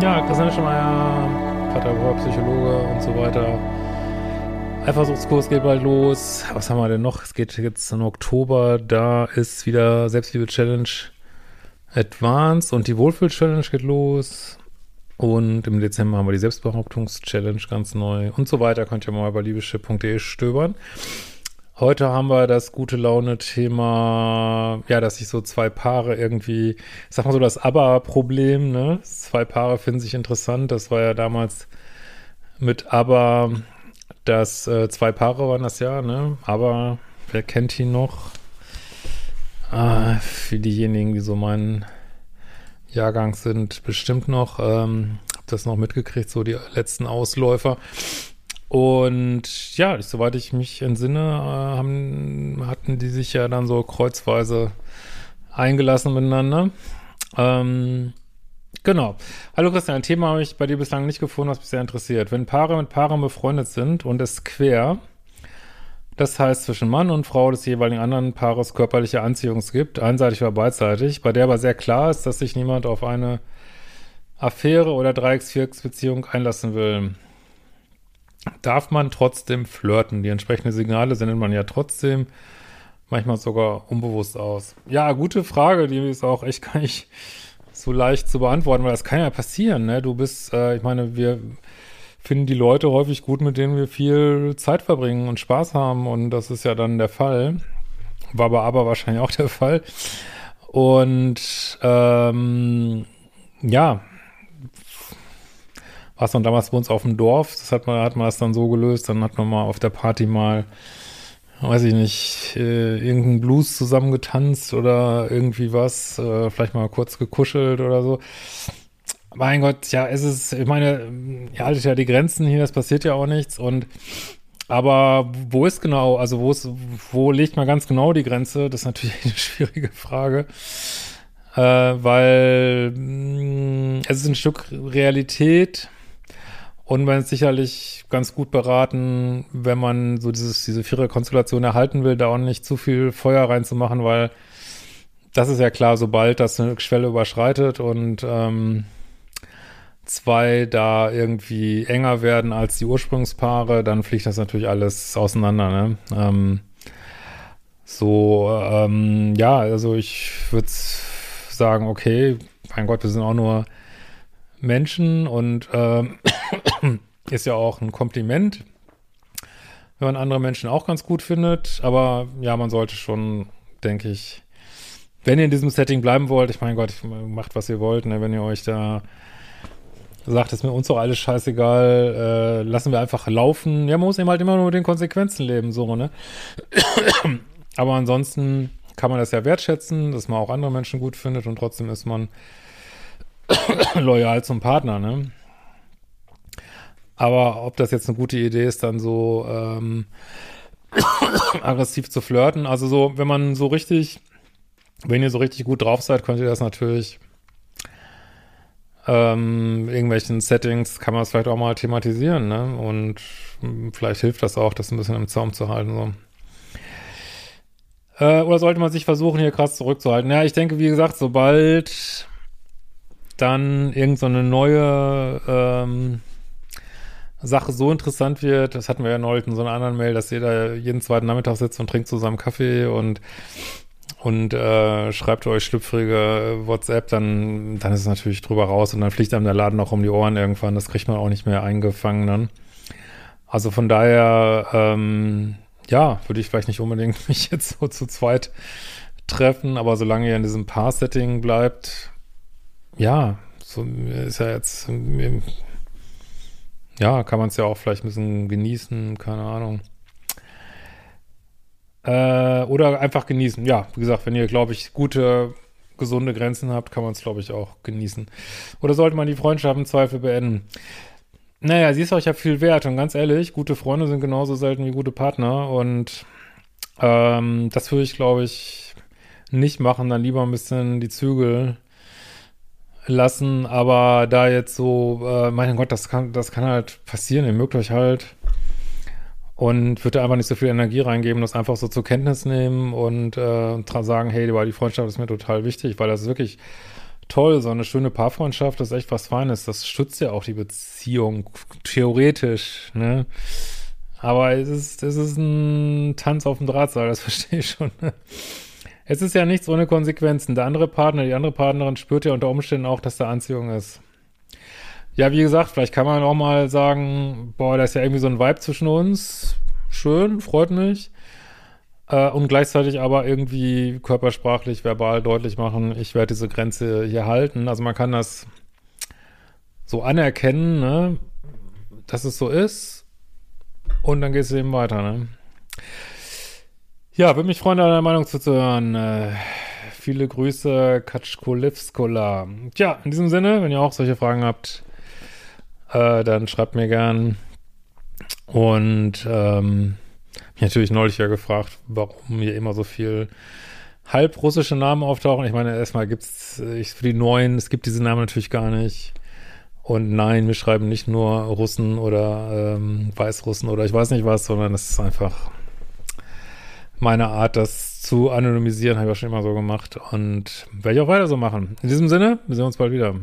Neschemeier, Pateraport, Psychologe und so weiter. Eifersuchtskurs geht bald los. Was haben wir denn noch? Es geht jetzt im Oktober. Da ist wieder Selbstliebe-Challenge Advanced und die Wohlfühl-Challenge geht los. Und im Dezember haben wir die Selbstbehauptungs-Challenge ganz neu und so weiter. Könnt ihr mal bei liebeschip.de stöbern. Heute haben wir das gute Laune-Thema, ja, dass sich so zwei Paare irgendwie, ich sag mal so das Aber-Problem, ne? Zwei Paare finden sich interessant. Das war ja damals mit Aber, dass äh, zwei Paare waren das ja, ne? Aber wer kennt ihn noch? Ah, für diejenigen, die so meinen Jahrgang sind, bestimmt noch, ähm, hab das noch mitgekriegt, so die letzten Ausläufer. Und ja, soweit ich mich entsinne, äh, haben, hatten die sich ja dann so kreuzweise eingelassen miteinander. Ähm, genau. Hallo Christian, ein Thema habe ich bei dir bislang nicht gefunden, was mich sehr interessiert. Wenn Paare mit Paaren befreundet sind und es quer, das heißt zwischen Mann und Frau des jeweiligen anderen Paares körperliche Anziehung gibt, einseitig oder beidseitig, bei der aber sehr klar ist, dass sich niemand auf eine Affäre oder Dreiecks-Vierecks-Beziehung einlassen will darf man trotzdem flirten. Die entsprechenden Signale sendet man ja trotzdem, manchmal sogar unbewusst aus. Ja, gute Frage, die ist auch echt gar nicht so leicht zu beantworten, weil das kann ja passieren, ne? Du bist, äh, ich meine, wir finden die Leute häufig gut, mit denen wir viel Zeit verbringen und Spaß haben und das ist ja dann der Fall. War bei aber wahrscheinlich auch der Fall. Und ähm, ja, was man damals bei uns auf dem Dorf, das hat man, hat man das dann so gelöst, dann hat man mal auf der Party mal, weiß ich nicht, äh, irgendeinen Blues zusammengetanzt oder irgendwie was, äh, vielleicht mal kurz gekuschelt oder so. Mein Gott, ja, es ist, ich meine, ihr haltet ja die Grenzen hier, das passiert ja auch nichts und aber wo ist genau, also wo ist, wo legt man ganz genau die Grenze? Das ist natürlich eine schwierige Frage. Äh, weil mh, mm, es ist ein Stück Realität, und man ist sicherlich ganz gut beraten, wenn man so dieses, diese Vierer-Konstellation erhalten will, da auch nicht zu viel Feuer reinzumachen, weil das ist ja klar, sobald das eine Schwelle überschreitet und ähm, zwei da irgendwie enger werden als die Ursprungspaare, dann fliegt das natürlich alles auseinander, ne? Ähm, so, ähm, ja, also ich würde sagen, okay, mein Gott, wir sind auch nur Menschen und ähm, ist ja auch ein Kompliment, wenn man andere Menschen auch ganz gut findet. Aber ja, man sollte schon, denke ich, wenn ihr in diesem Setting bleiben wollt, ich meine Gott, macht was ihr wollt, ne, wenn ihr euch da sagt, ist mir uns doch alles scheißegal, äh, lassen wir einfach laufen. Ja, man muss eben halt immer nur mit den Konsequenzen leben, so, ne? Aber ansonsten kann man das ja wertschätzen, dass man auch andere Menschen gut findet und trotzdem ist man loyal zum Partner, ne? Aber ob das jetzt eine gute Idee ist, dann so ähm, aggressiv zu flirten, also so, wenn man so richtig, wenn ihr so richtig gut drauf seid, könnt ihr das natürlich ähm, irgendwelchen Settings kann man es vielleicht auch mal thematisieren, ne? Und vielleicht hilft das auch, das ein bisschen im Zaum zu halten, so. Äh, oder sollte man sich versuchen, hier krass zurückzuhalten? Ja, ich denke, wie gesagt, sobald dann irgendeine so neue ähm, Sache so interessant wird, das hatten wir ja neulich in so einer anderen Mail, dass jeder jeden zweiten Nachmittag sitzt und trinkt zusammen Kaffee und und äh, schreibt euch schlüpfrige WhatsApp, dann, dann ist es natürlich drüber raus und dann fliegt einem der Laden auch um die Ohren irgendwann. Das kriegt man auch nicht mehr eingefangen dann. Also von daher, ähm, ja, würde ich vielleicht nicht unbedingt mich jetzt so zu zweit treffen, aber solange ihr in diesem Paar-Setting bleibt, ja, so ist ja jetzt, ja, kann man es ja auch vielleicht ein bisschen genießen, keine Ahnung. Äh, oder einfach genießen. Ja, wie gesagt, wenn ihr, glaube ich, gute, gesunde Grenzen habt, kann man es, glaube ich, auch genießen. Oder sollte man die Freundschaft im Zweifel beenden? Naja, sie ist euch ja viel wert und ganz ehrlich, gute Freunde sind genauso selten wie gute Partner und ähm, das würde ich, glaube ich, nicht machen. Dann lieber ein bisschen die Zügel lassen, aber da jetzt so, äh, mein Gott, das kann, das kann halt passieren, ihr mögt euch halt und würde einfach nicht so viel Energie reingeben, das einfach so zur Kenntnis nehmen und äh, sagen, hey, die Freundschaft ist mir total wichtig, weil das ist wirklich toll, so eine schöne Paarfreundschaft ist echt was Feines. Das stützt ja auch die Beziehung, theoretisch, ne? Aber es ist, es ist ein Tanz auf dem Drahtseil, das verstehe ich schon. Ne? Es ist ja nichts ohne Konsequenzen. Der andere Partner, die andere Partnerin spürt ja unter Umständen auch, dass da Anziehung ist. Ja, wie gesagt, vielleicht kann man auch mal sagen, boah, da ist ja irgendwie so ein Vibe zwischen uns. Schön, freut mich. Äh, und gleichzeitig aber irgendwie körpersprachlich, verbal deutlich machen, ich werde diese Grenze hier halten. Also man kann das so anerkennen, ne, dass es so ist. Und dann geht es eben weiter, ne. Ja, würde mich freuen, deine Meinung zuzuhören. Äh, viele Grüße, Katschkolivskola. Tja, in diesem Sinne, wenn ihr auch solche Fragen habt, äh, dann schreibt mir gern. Und ähm, mich natürlich neulich ja gefragt, warum hier immer so viel halbrussische Namen auftauchen. Ich meine, erstmal gibt es für die Neuen, es gibt diese Namen natürlich gar nicht. Und nein, wir schreiben nicht nur Russen oder ähm, Weißrussen oder ich weiß nicht was, sondern es ist einfach meine Art, das zu anonymisieren, habe ich auch schon immer so gemacht und werde ich auch weiter so machen. In diesem Sinne, wir sehen uns bald wieder.